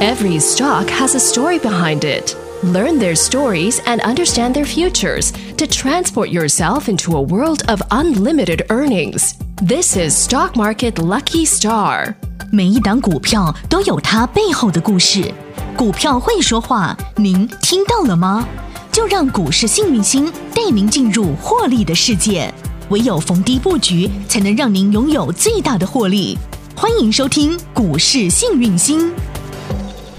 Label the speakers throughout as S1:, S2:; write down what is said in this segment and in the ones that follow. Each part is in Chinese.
S1: Every stock has a story behind it. Learn their stories and understand their futures to transport yourself into a world of unlimited earnings. This is Stock Market Lucky Star.
S2: 每一档股票都有它背后的故事，股票会说话，您听到了吗？就让股市幸运星带您进入获利的世界。唯有逢低布局，才能让您拥有最大的获利。欢迎收听股市幸运星。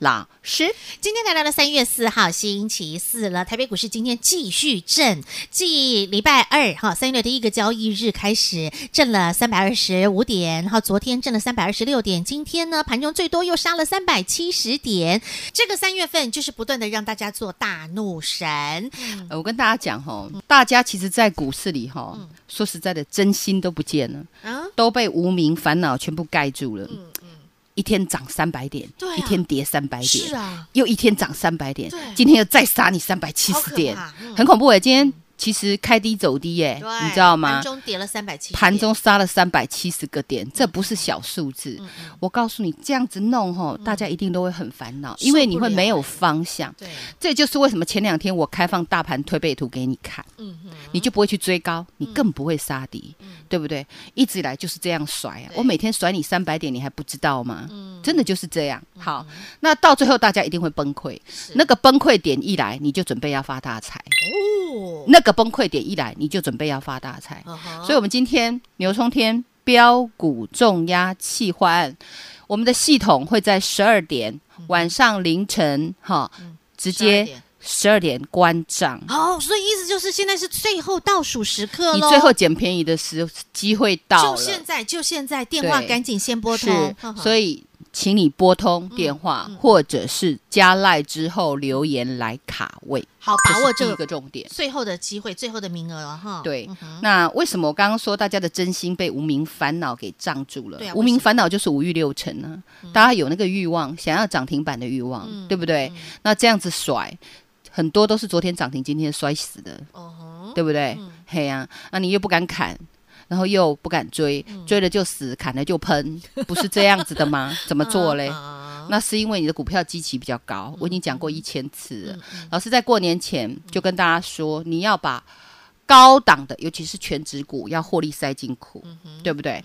S3: 老师，
S4: 今天来到了三月四号星期四了，台北股市今天继续震，继礼拜二哈三月的第一个交易日开始震了三百二十五点，然后昨天震了三百二十六点，今天呢盘中最多又杀了三百七十点，这个三月份就是不断的让大家做大怒神。
S3: 呃、我跟大家讲哈，大家其实，在股市里哈，说实在的，真心都不见了，都被无名烦恼全部盖住了。一天涨三百点，对啊，一天跌三百点，是啊，又一天涨三百点，今天又再杀你三百七十点，嗯，很恐怖诶，今天。其实开低走低耶，你知道吗？
S4: 盘中跌了三百七，
S3: 盘中杀了三百七十个点，这不是小数字。嗯嗯、我告诉你，这样子弄吼，嗯、大家一定都会很烦恼，因为你会没有方向。对，这就是为什么前两天我开放大盘推背图给你看，你就不会去追高，你更不会杀低，嗯、对不对？一直以来就是这样甩啊，我每天甩你三百点，你还不知道吗？嗯、真的就是这样。好，那到最后大家一定会崩溃，那个崩溃点一来，你就准备要发大财。哦，那个。崩溃点一来，你就准备要发大财。Uh. 所以，我们今天牛冲天标股重压企划案，我们的系统会在十二点、uh. 晚上凌晨哈，直接十二点关账。
S4: 好，oh, 所以意思就是现在是最后倒数时刻，
S3: 你最后捡便宜的时机会到了，
S4: 就现在，就现在，电话赶紧先拨通。
S3: 所以。请你拨通电话，嗯嗯、或者是加赖之后留言来卡位，
S4: 好把握这个
S3: 一个重点，
S4: 最后的机会，最后的名额了哈。
S3: 对，嗯、那为什么我刚刚说大家的真心被无名烦恼给障住了？啊、无名烦恼就是五欲六尘呢、大家有那个欲望，想要涨停板的欲望，嗯、对不对？嗯、那这样子甩，很多都是昨天涨停，今天摔死的，哦、对不对？嗯、嘿呀、啊，那你又不敢砍。然后又不敢追，追了就死，砍了就喷，不是这样子的吗？怎么做嘞？那是因为你的股票基期比较高，我已经讲过一千次了。老师在过年前就跟大家说，你要把高档的，尤其是全值股，要获利塞进库，对不对？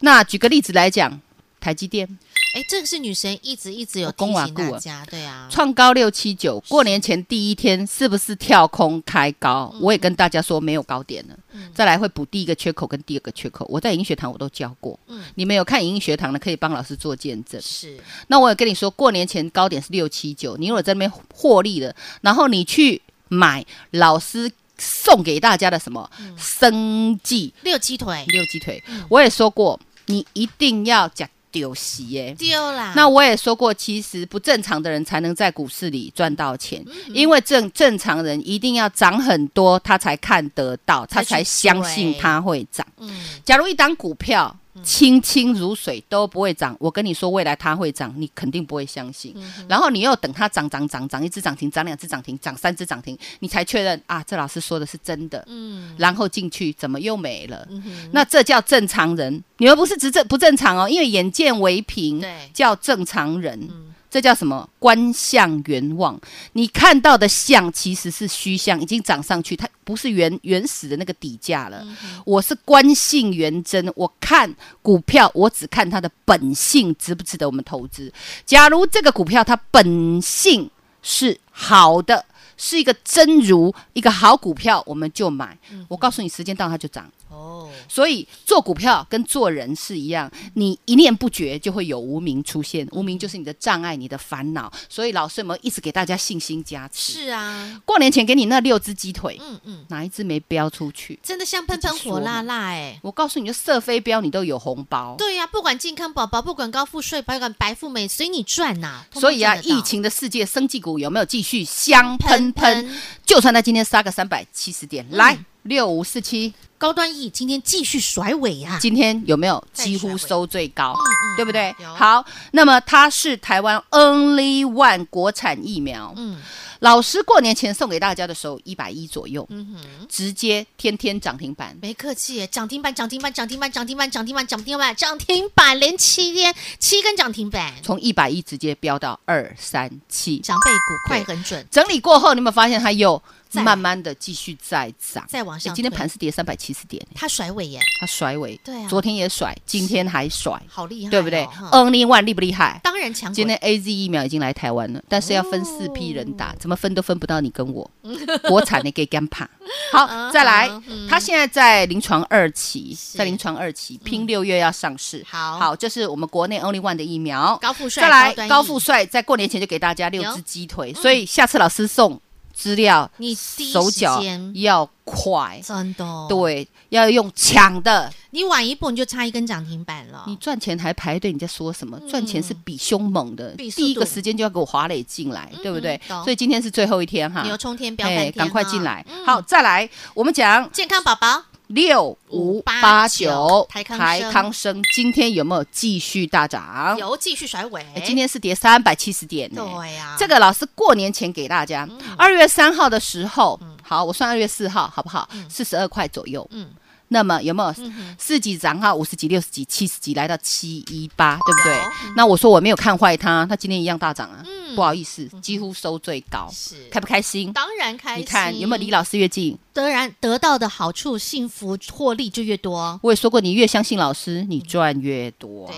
S3: 那举个例子来讲，台积电。
S4: 哎，这个是女神一直一直有提醒大家，对啊，
S3: 创高六七九，过年前第一天是不是跳空开高？我也跟大家说没有高点了，嗯、再来会补第一个缺口跟第二个缺口。我在影音学堂我都教过，嗯，你们有看影音学堂的可以帮老师做见证。是，那我也跟你说，过年前高点是六七九，你如果在那边获利了，然后你去买老师送给大家的什么、嗯、生计？
S4: 六鸡腿，
S3: 六鸡腿，嗯、我也说过，你一定要讲。丢席耶，
S4: 丢啦！
S3: 那我也说过，其实不正常的人才能在股市里赚到钱，因为正正常人一定要涨很多，他才看得到，他才相信他会涨。嗯，假如一档股票。清清如水都不会涨，我跟你说未来它会涨，你肯定不会相信。嗯、然后你又等它涨涨涨涨，一只涨停，涨两只涨停，涨三只涨停，你才确认啊，这老师说的是真的。嗯，然后进去怎么又没了？嗯、那这叫正常人，你们不是只正不正常哦，因为眼见为凭，对叫正常人。嗯这叫什么？观相原望，你看到的相其实是虚相，已经涨上去，它不是原原始的那个底价了。嗯、我是观性原真，我看股票，我只看它的本性值不值得我们投资。假如这个股票它本性是好的，是一个真如一个好股票，我们就买。嗯、我告诉你，时间到它就涨。哦，所以做股票跟做人是一样，你一念不绝就会有无名出现，无名就是你的障碍，你的烦恼。所以老师有没有一直给大家信心加持。
S4: 是啊，
S3: 过年前给你那六只鸡腿，嗯嗯，哪一只没飙出去？
S4: 真的香喷喷火辣辣哎、欸！
S3: 我告诉你，就射飞镖，你都有红包。
S4: 对呀、啊，不管健康宝宝，不管高富帅，不管白富美，随你赚呐、啊。
S3: 所以啊，疫情的世界，生技股有没有继续香喷喷？就算他今天杀个三百七十点，嗯、来六五四七。
S4: 高端 E 今天继续甩尾呀、啊，
S3: 今天有没有几乎收最高？
S4: 嗯嗯、
S3: 对不
S4: 对？
S3: 好，那么它是台湾 Only One 国产疫苗。嗯。老师过年前送给大家的时候，一百一左右，嗯哼，直接天天涨停板，
S4: 没客气，涨停板，涨停板，涨停板，涨停板，涨停板，涨停板，涨停板，连七天七根涨停板，
S3: 从一百一直接飙到二三七，
S4: 长辈股快很准。
S3: 整理过后，你有没有发现它又？慢慢的继续再涨，
S4: 再往上。
S3: 今天盘是跌三百七十点，
S4: 它甩尾耶，
S3: 它甩尾，
S4: 对啊，
S3: 昨天也甩，今天还甩，
S4: 好厉害，
S3: 对不对？Only One 厉不厉害？
S4: 当然强。
S3: 今天 AZ 疫苗已经来台湾了，但是要分四批人打，怎么分都分不到你跟我。国产的给干怕。好，再来，它现在在临床二期，在临床二期，拼六月要上市。
S4: 好，
S3: 好，就是我们国内 Only One 的疫苗。
S4: 高富帅，
S3: 再来，高富帅在过年前就给大家六只鸡腿，所以下次老师送。资料，
S4: 你
S3: 手脚要快，
S4: 真的，
S3: 对，要用抢的。
S4: 你晚一步，你就差一根涨停板了。
S3: 你赚钱还排队，你在说什么？赚钱是比凶猛的，第一个时间就要给我华磊进来，对不对？所以今天是最后一天哈，
S4: 牛冲天飙翻天，
S3: 赶快进来。好，再来，我们讲
S4: 健康宝宝。
S3: 六五八九台康生今天有没有继续大涨？
S4: 有继续甩尾。
S3: 今天是跌三百七十点。
S4: 对呀，
S3: 这个老师过年前给大家，二月三号的时候，好，我算二月四号好不好？四十二块左右。嗯，那么有没有四级涨哈？五十几、六十几、七十几，来到七一八，对不对？那我说我没有看坏它，它今天一样大涨啊。不好意思，几乎收最高。是开不开心？
S4: 当然开心。
S3: 你看有没有离老师越近？
S4: 当然得到的好处、幸福、获利就越多。
S3: 我也说过，你越相信老师，你赚越多。对。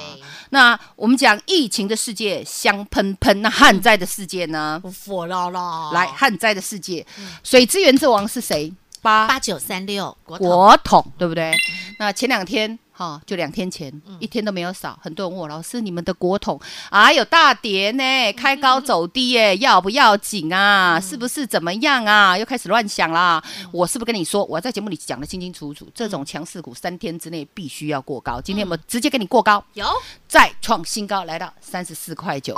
S3: 那我们讲疫情的世界香喷喷，那旱灾的世界呢？
S4: 火辣辣。
S3: 来，旱灾的世界，水资源之王是谁？八
S4: 八九三六国
S3: 国统，对不对？那前两天。哈，就两天前，一天都没有少。很多人问我老师，你们的国统啊有大跌呢，开高走低耶，要不要紧啊？是不是怎么样啊？又开始乱想啦。我是不是跟你说，我在节目里讲的清清楚楚，这种强势股三天之内必须要过高。今天我们直接给你过高，
S4: 有
S3: 再创新高，来到三十四块九，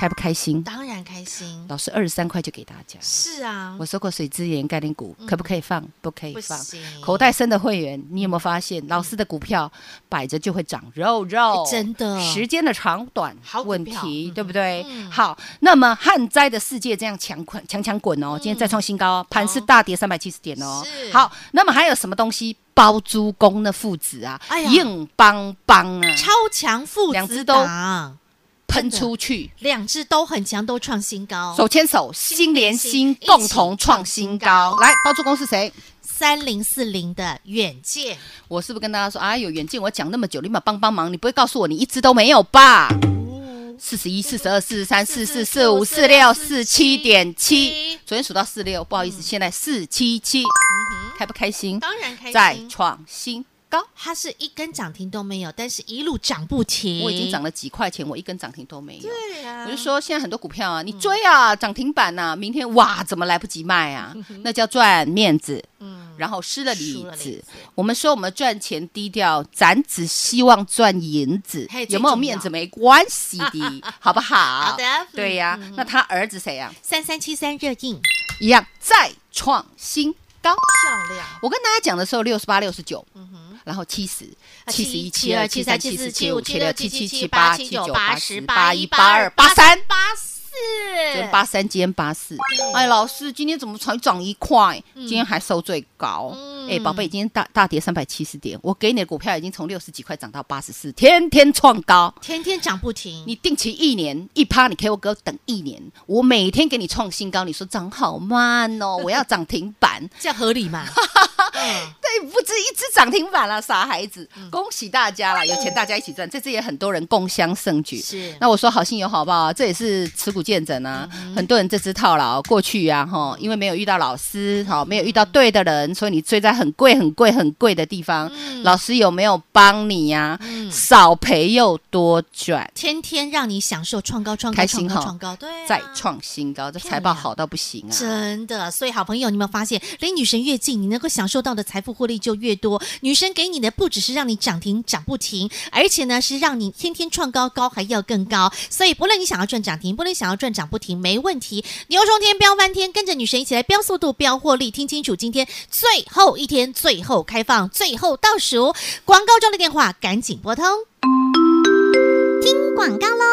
S3: 开不开心？
S4: 当然开心。
S3: 老师二十三块就给大家。
S4: 是啊，
S3: 我说过水资源概念股可不可以放？不可以放。口袋深的会员，你有没有发现老师的股票？摆着就会长肉肉，
S4: 真的，
S3: 时间的长短问题，对不对？好，那么旱灾的世界这样强滚强强滚哦，今天再创新高，盘是大跌三百七十点哦。好，那么还有什么东西？包租公的父子啊，硬邦邦啊，
S4: 超强父子，
S3: 两只都喷出去，
S4: 两只都很强，都创新高，
S3: 手牵手，心连心，共同创新高。来，包租公是谁？
S4: 三零四零的远见，
S3: 我是不是跟大家说啊？有远见，我讲那么久，立马帮帮忙，你不会告诉我你一只都没有吧？四十一、四十二、四十三、四四、四五、四六、四七点七，昨天数到四六，不好意思，现在四七七，开不开心？
S4: 当然开心，
S3: 再创新高，
S4: 它是一根涨停都没有，但是一路涨不停。
S3: 我已经涨了几块钱，我一根涨停都没有。
S4: 对啊，
S3: 我就说现在很多股票啊，你追啊，涨停板呐，明天哇，怎么来不及卖啊？那叫赚面子。嗯。然后失了里子，我们说我们赚钱低调，咱只希望赚银子，有没有面子没关系的，好不好？
S4: 好的，
S3: 对呀。那他儿子谁呀？
S4: 三三七三热映
S3: 一样再创新高，
S4: 漂亮。
S3: 我跟大家讲的时候六十八、六十九，然后七十、七十一、七二、七三、七四、七五、七六、七七、七八、七九、八十、八一、八二、八三、
S4: 八四。
S3: 今天八三，今天八四。哎，老师，今天怎么才涨一块？今天还收最高。哎，宝贝，今天大大跌三百七十点，我给你的股票已经从六十几块涨到八十四，天天创高，
S4: 天天涨不停。
S3: 你定期一年一趴，你给我哥等一年，我每天给你创新高。你说涨好慢哦，我要涨停板，
S4: 这样合理吗？
S3: 对，不止一只涨停板了，傻孩子！恭喜大家了，有钱大家一起赚，这次也很多人共襄盛举。
S4: 是，
S3: 那我说好心有好报，这也是持股见诊啊。很多人这只套牢过去呀，哈，因为没有遇到老师，哈，没有遇到对的人，所以你追在很贵、很贵、很贵的地方。老师有没有帮你呀？少赔又多赚，
S4: 天天让你享受创高、创高、创高、创高，对，
S3: 再创新高，这财报好到不行啊！
S4: 真的，所以好朋友，你有没有发现，离女神越近，你能够享受到的财富获利就越多。女神给你的不只是让你涨停涨不停，而且呢是让你天天创高，高还要更高。所以不论你想要赚涨停，不论想要转涨不停，没问题。牛冲天飙翻天，跟着女神一起来飙速度、飙获利。听清楚，今天最后一天。最后开放，最后倒数广告中的电话赶紧拨通。听广告喽，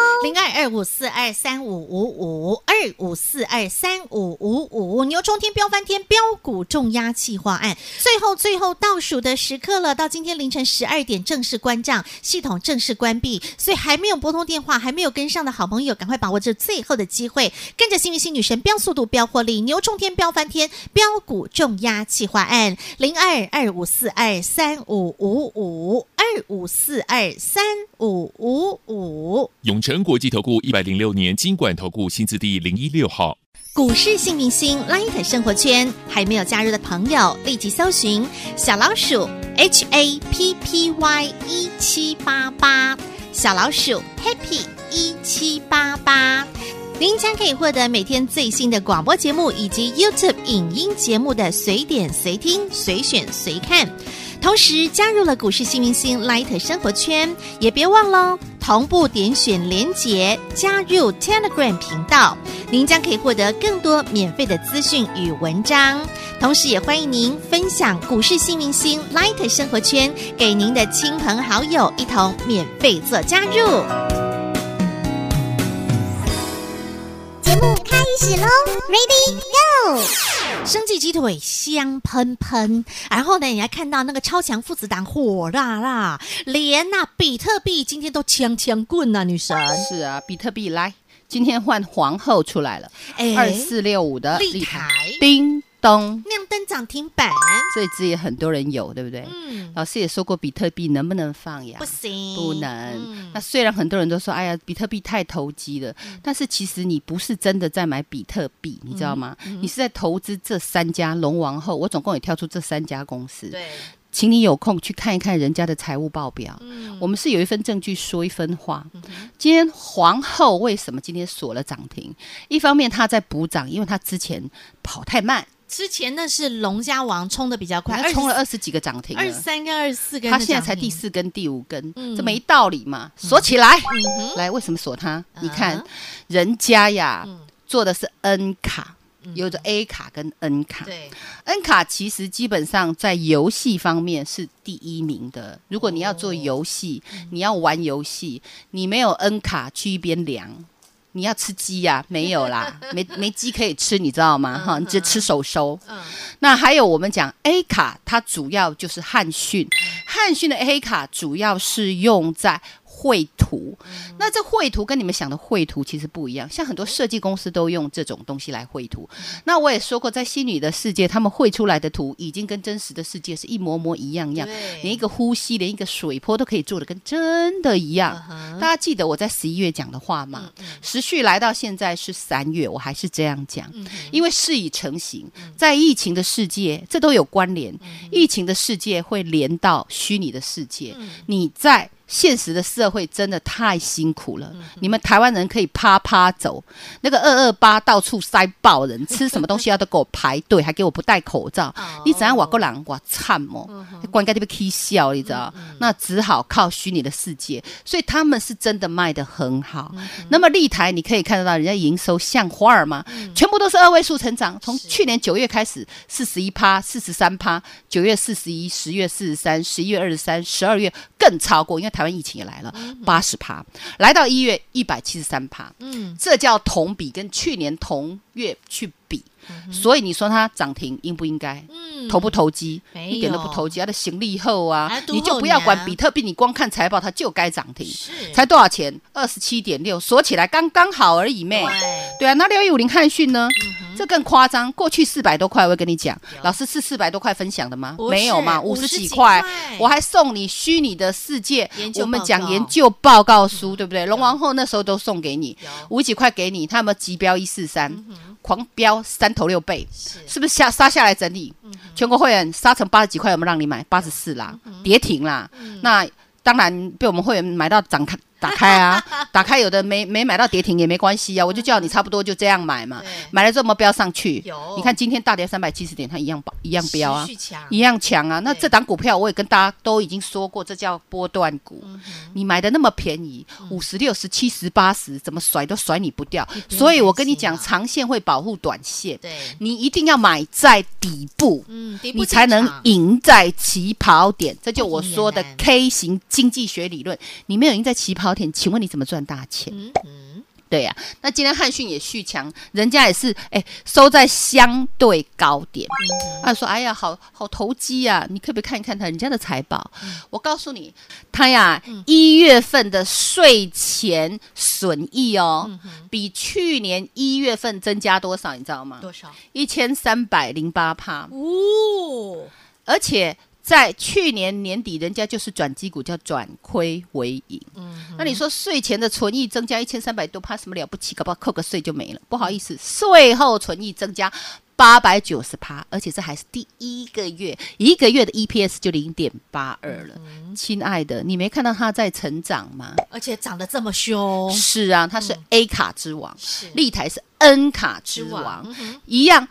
S4: 五四二三五五五二五四二三五五五牛冲天飙翻天飙股重压企划案，最后最后倒数的时刻了，到今天凌晨十二点正式关账，系统正式关闭，所以还没有拨通电话，还没有跟上的好朋友，赶快把握这最后的机会，跟着幸运星女神飙速度飙获利，牛冲天飙翻天飙股重压企划案，零二二五四二三五五五二五四二三五五五。
S5: 永诚国际投顾一百零六年金管投顾新字第零一六号。
S4: 股市新明星 Light 生活圈还没有加入的朋友，立即搜寻小老鼠 H A P P Y 一七八八，小老鼠 Happy 一七八八，您将可以获得每天最新的广播节目以及 YouTube 影音节目的随点随听、随选随看。同时加入了股市新明星 Light 生活圈，也别忘喽同步点选连结加入 Telegram 频道，您将可以获得更多免费的资讯与文章。同时，也欢迎您分享股市新明星 Light 生活圈给您的亲朋好友，一同免费做加入。目开始喽，Ready Go！生技鸡腿香喷喷，然后呢，你还看到那个超强父子档火辣辣，连那、啊、比特币今天都枪枪棍呐，女神
S3: 是啊，比特币来，今天换皇后出来了，二四六五的
S4: 立台
S3: 叮。咚，
S4: 亮灯涨停板，
S3: 这支也很多人有，对不对？嗯，老师也说过，比特币能不能放呀？
S4: 不行，
S3: 不能。嗯、那虽然很多人都说，哎呀，比特币太投机了，嗯、但是其实你不是真的在买比特币，你知道吗？你是在投资这三家龙王后，我总共也挑出这三家公司。对，请你有空去看一看人家的财务报表。嗯，我们是有一份证据说一分话。嗯、今天皇后为什么今天锁了涨停？一方面她在补涨，因为她之前跑太慢。
S4: 之前那是龙家王冲的比较快，
S3: 他冲了二十几个涨停，
S4: 二十三根、二十四根，
S3: 他现在才第四根、第五根，嗯、这没道理嘛？锁起来，嗯、来，为什么锁它？嗯、你看人家呀，嗯、做的是 N 卡，有着 A 卡跟 N 卡。对，N 卡其实基本上在游戏方面是第一名的。如果你要做游戏，哦、你要玩游戏，你没有 N 卡去一边量。你要吃鸡呀、啊？没有啦，没没鸡可以吃，你知道吗？哈，你只吃手收。嗯，那还有我们讲 A 卡，它主要就是汉讯，汉讯的 A 卡主要是用在。绘图，那这绘图跟你们想的绘图其实不一样。像很多设计公司都用这种东西来绘图。那我也说过，在虚拟的世界，他们绘出来的图已经跟真实的世界是一模模一样样，连一个呼吸，连一个水波都可以做的跟真的一样。大家记得我在十一月讲的话吗？时序来到现在是三月，我还是这样讲，因为事已成型，在疫情的世界，这都有关联。疫情的世界会连到虚拟的世界，你在。现实的社会真的太辛苦了，嗯、你们台湾人可以趴趴走，那个二二八到处塞爆人，吃什么东西要都给我排队，还给我不戴口罩，哦、你怎样我个人我惨哦，关该这边可以笑，你知道？嗯、那只好靠虚拟的世界，所以他们是真的卖的很好。嗯、那么立台你可以看得到，人家营收像花儿吗？嗯、全部都是二位数成长，从去年九月开始四十一趴、四十三趴，九月四十一，十月四十三，十一月二十三，十二月更超过，因为。台湾疫情也来了，八十趴，来到一月一百七十三趴，嗯，这叫同比跟去年同月去比，所以你说它涨停应不应该？嗯，投不投机？一点都不投机，它的行李后啊，你就不要管比特币，你光看财报它就该涨停，才多少钱？二十七点六，锁起来刚刚好而已，妹，对。啊，那六一五零汉讯呢？这更夸张，过去四百多块，我会跟你讲，老师是四百多块分享的吗？没有嘛，五十几块，我还送你虚拟的世界，我们讲研究报告书，对不对？龙王后那时候都送给你，五十几块给你，他有没有急飙一四三，狂飙三头六倍，是不是下杀下来整理？全国会员杀成八十几块，有没有让你买？八十四啦，跌停啦，那。当然被我们会员买到涨打开啊，打开有的没没买到跌停也没关系啊，我就叫你差不多就这样买嘛，买了之后没标上去，你看今天大跌三百七十点，它一样一样标啊，一样强啊。那这档股票我也跟大家都已经说过，这叫波段股，你买的那么便宜，五十六十七十八十，怎么甩都甩你不掉。所以我跟你讲，长线会保护短线，你一定要买在底部，你才能赢在起跑点。这就我说的 K 型经济学理论，你没有赢在起跑。老田，请问你怎么赚大钱？嗯嗯、对呀、啊，那今天汉讯也续强，人家也是哎收在相对高点。他、说：“哎呀，好好投机啊！你可不可以看一看他人家的财报？嗯、我告诉你，他呀一月份的税前损益哦，嗯、比去年一月份增加多少？你知道吗？
S4: 多少？
S3: 一千三百零八帕哦，而且。”在去年年底，人家就是转基股，叫转亏为盈。嗯，那你说税前的存益增加一千三百多，怕什么了不起？搞不好扣个税就没了。不好意思，税后存益增加八百九十趴，而且这还是第一个月，一个月的 EPS 就零点八二了。嗯、亲爱的，你没看到它在成长吗？
S4: 而且涨得这么凶。
S3: 是啊，它是 A 卡之王，是立台是 N 卡之王，之王嗯、一样。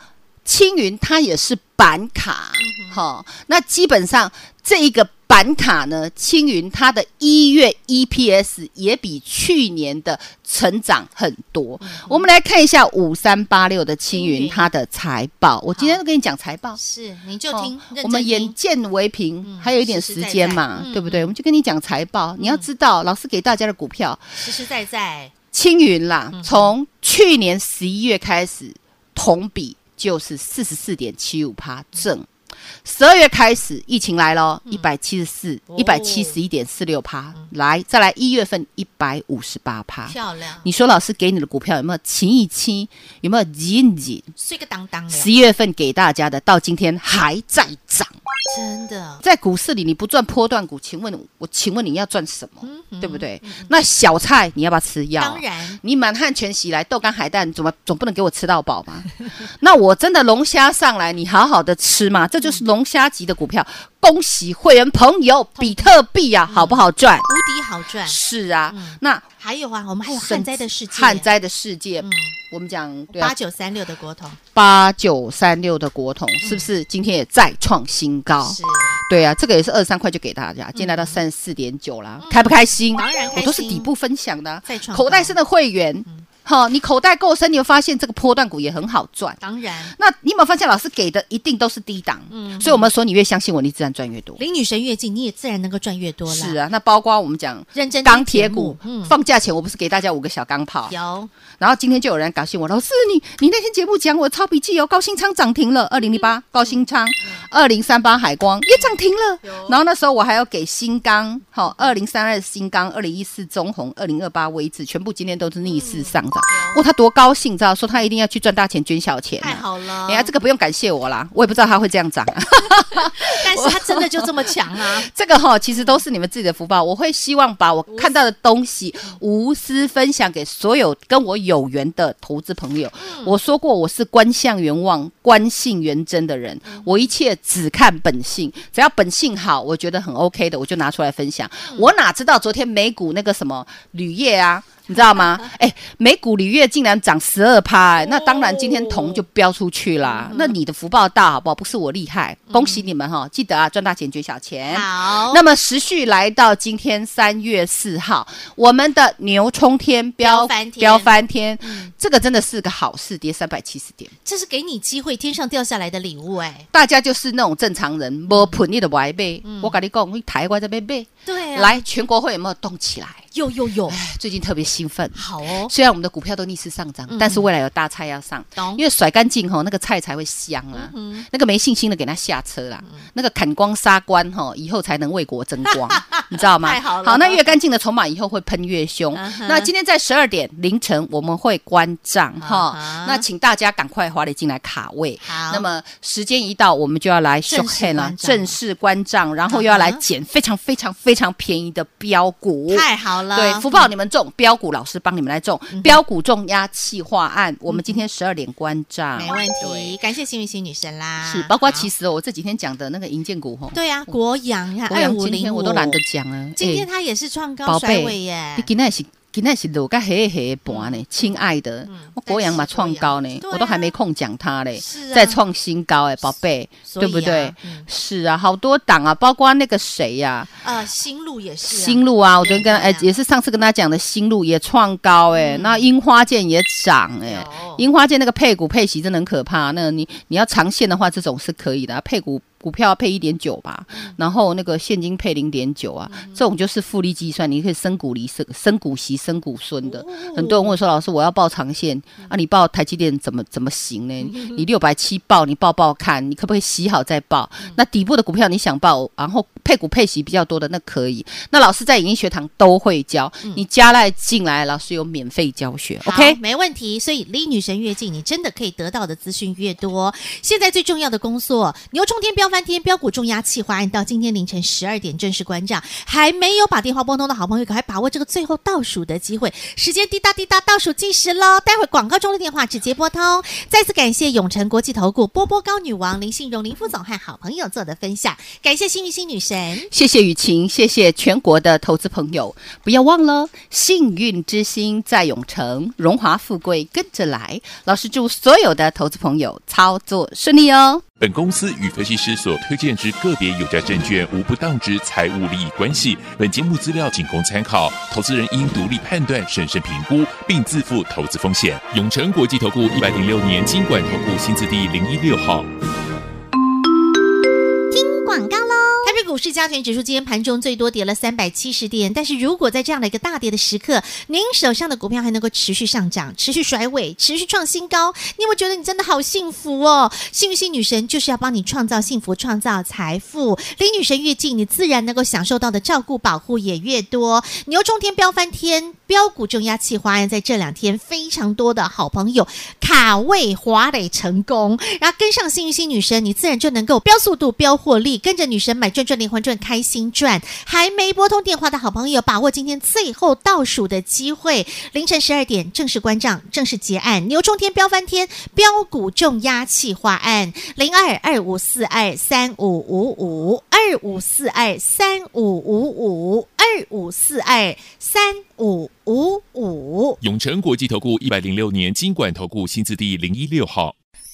S3: 青云它也是板卡，哈、嗯哼，那基本上这一个板卡呢，青云它的一月 EPS 也比去年的成长很多。嗯、我们来看一下五三八六的青云它的财报，我今天都跟你讲财报，
S4: 是你就听，
S3: 哦、我们眼见为凭，嗯、还有一点时间嘛，对不对？我们就跟你讲财报，嗯、你要知道老师给大家的股票
S4: 实实在在。
S3: 青云啦，从去年十一月开始同比。就是四十四点七五趴正，十二月开始疫情来了，一百七十四，一百七十一点四六趴，来再来一月份一百五十八趴，
S4: 漂亮。
S3: 你说老师给你的股票有没有情一清？有没有紧紧？
S4: 睡个当当的。
S3: 十一月份给大家的，到今天还在涨。
S4: 真的，
S3: 在股市里你不赚波段股，请问我，请问你要赚什么？对不对？那小菜你要不要吃药？
S4: 当然，
S3: 你满汉全席来豆干海带，怎么总不能给我吃到饱吗？那我真的龙虾上来，你好好的吃嘛，这就是龙虾级的股票。恭喜会员朋友，比特币呀，好不好赚？
S4: 无敌好赚。
S3: 是啊，那
S4: 还有啊，我们还有旱灾的世界，
S3: 旱灾的世界，我们讲
S4: 八九三六的国统，
S3: 八九三六的国统是不是今天也再创新高？是，对啊，这个也是二十三块就给大家，今天来到三十四点九啦，开不开心？
S4: 当然
S3: 我都是底部分享的，口袋深的会员。好，你口袋够深，你会发现这个波段股也很好赚。
S4: 当然，
S3: 那你有没有发现老师给的一定都是低档？嗯，所以我们说你越相信我，你自然赚越多。
S4: 离女神越近，你也自然能够赚越多了。
S3: 是啊，那包括我们讲
S4: 认真
S3: 钢铁股，嗯，放假前我不是给大家五个小钢炮？
S4: 有。然
S3: 后今天就有人感谢我，老师你你那天节目讲我抄笔记哦，高新仓涨停了，二零零八高新仓，二零三八海光也涨停了。然后那时候我还要给新钢，好，二零三二新钢，二零一四中红，二零二八威致，全部今天都是逆势上涨。哇，他多。高兴，知道说他一定要去赚大钱捐小钱，
S4: 太好了。
S3: 哎呀，这个不用感谢我啦，我也不知道他会这样涨，
S4: 但是他真的就这么强啊！
S3: 这个哈，其实都是你们自己的福报。我会希望把我看到的东西无私分享给所有跟我有缘的投资朋友。我说过，我是观相圆望、观性圆真的人，我一切只看本性，只要本性好，我觉得很 OK 的，我就拿出来分享。我哪知道昨天美股那个什么铝业啊？你知道吗？哎，美股铝业竟然涨十二趴，那当然今天铜就飙出去啦。那你的福报大好不好？不是我厉害，恭喜你们哈！记得啊，赚大钱捐小钱。好，那么时序来到今天三月四号，我们的牛冲天飙翻天，飙翻天，这个真的是个好事，跌三百七十点，
S4: 这是给你机会天上掉下来的礼物哎。
S3: 大家就是那种正常人，没盘你的歪背，我跟你讲，你台湾这边背，
S4: 对，
S3: 来全国会有没有动起来？
S4: 有有有，
S3: 最近特别兴奋。
S4: 好哦，虽
S3: 然我们的股票都逆势上涨，但是未来有大菜要上，因为甩干净吼，那个菜才会香啊。那个没信心的给他下车啦，那个砍光杀光吼，以后才能为国争光，你知道吗？
S4: 太好了。
S3: 好，那越干净的筹码以后会喷越凶。那今天在十二点凌晨我们会关账哈，那请大家赶快华丽进来卡位。好，那么时间一到，我们就要来正式正式关账，然后又要来捡非常非常非常便宜的标股。
S4: 太好了。了，
S3: 对，福报你们中，标股老师帮你们来中，标股重压气化案，我们今天十二点关账，
S4: 没问题。感谢幸运星女神啦，
S3: 是，包括其实我这几天讲的那个银建股吼，
S4: 对啊，国阳你看
S3: 二五零我都懒得讲啊，
S4: 今天它也是创高甩尾耶，
S3: 你今天是。今天是落个黑黑盘呢，亲爱的，我国阳嘛创高呢，我都还没空讲它嘞，再创新高哎，宝贝，对不对？是啊，好多档啊，包括那个谁呀？
S4: 啊，新路也是，
S3: 新路啊，我昨天跟哎也是上次跟他讲的新路也创高哎，那樱花剑也涨哎，樱花剑那个配股配息真的很可怕，那你你要长线的话，这种是可以的，配股。股票配一点九吧，然后那个现金配零点九啊，这种就是复利计算，你可以生股离、生生股息、生股孙的。很多人问说：“老师，我要报长线啊，你报台积电怎么怎么行呢？你六百七报，你报报看，你可不可以洗好再报？那底部的股票你想报，然后配股配息比较多的那可以。那老师在影音学堂都会教，你加赖进来，老师有免费教学，OK？
S4: 没问题。所以离女神越近，你真的可以得到的资讯越多。现在最重要的工作，牛冲天飙翻。天标股重压企划案到今天凌晨十二点正式关账，还没有把电话拨通的好朋友，赶快把握这个最后倒数的机会，时间滴答滴答倒数计时喽！待会广告中的电话直接拨通。再次感谢永诚国际投顾波波高女王林信荣林副总和好朋友做的分享，感谢幸运星女神，
S3: 谢谢雨晴，谢谢全国的投资朋友，不要忘了幸运之星在永诚，荣华富贵跟着来。老师祝所有的投资朋友操作顺利哦。
S5: 本公司与分析师所推荐之个别有价证券无不当之财务利益关系。本节目资料仅供参考，投资人应独立判断、审慎评估，并自负投资风险。永诚国际投顾一百零六年经管投顾新字第零一六
S4: 号。股市加权指数今天盘中最多跌了三百七十点，但是如果在这样的一个大跌的时刻，您手上的股票还能够持续上涨、持续甩尾、持续创新高，你有没有觉得你真的好幸福哦？幸运星女神就是要帮你创造幸福、创造财富，离女神越近，你自然能够享受到的照顾、保护也越多。牛冲天、飙翻天、飙股重压企划，在这两天非常多的好朋友卡位华磊成功，然后跟上幸运星女神，你自然就能够飙速度、飙获利，跟着女神买赚赚。的欢赚，开心赚！还没拨通电话的好朋友，把握今天最后倒数的机会，凌晨十二点正式关账，正式结案。牛冲天飙翻天，飙股重压企划案，零二二五四二三五五五二五四二三五五五二五四二三五五五。
S5: 永诚国际投顾一百零六年金管投顾新字第零一六号。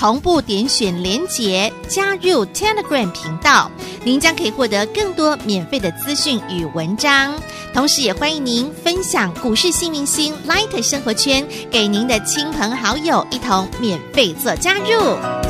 S4: 同步点选连结加入 Telegram 频道，您将可以获得更多免费的资讯与文章。同时，也欢迎您分享股市幸运星 Light 生活圈给您的亲朋好友，一同免费做加入。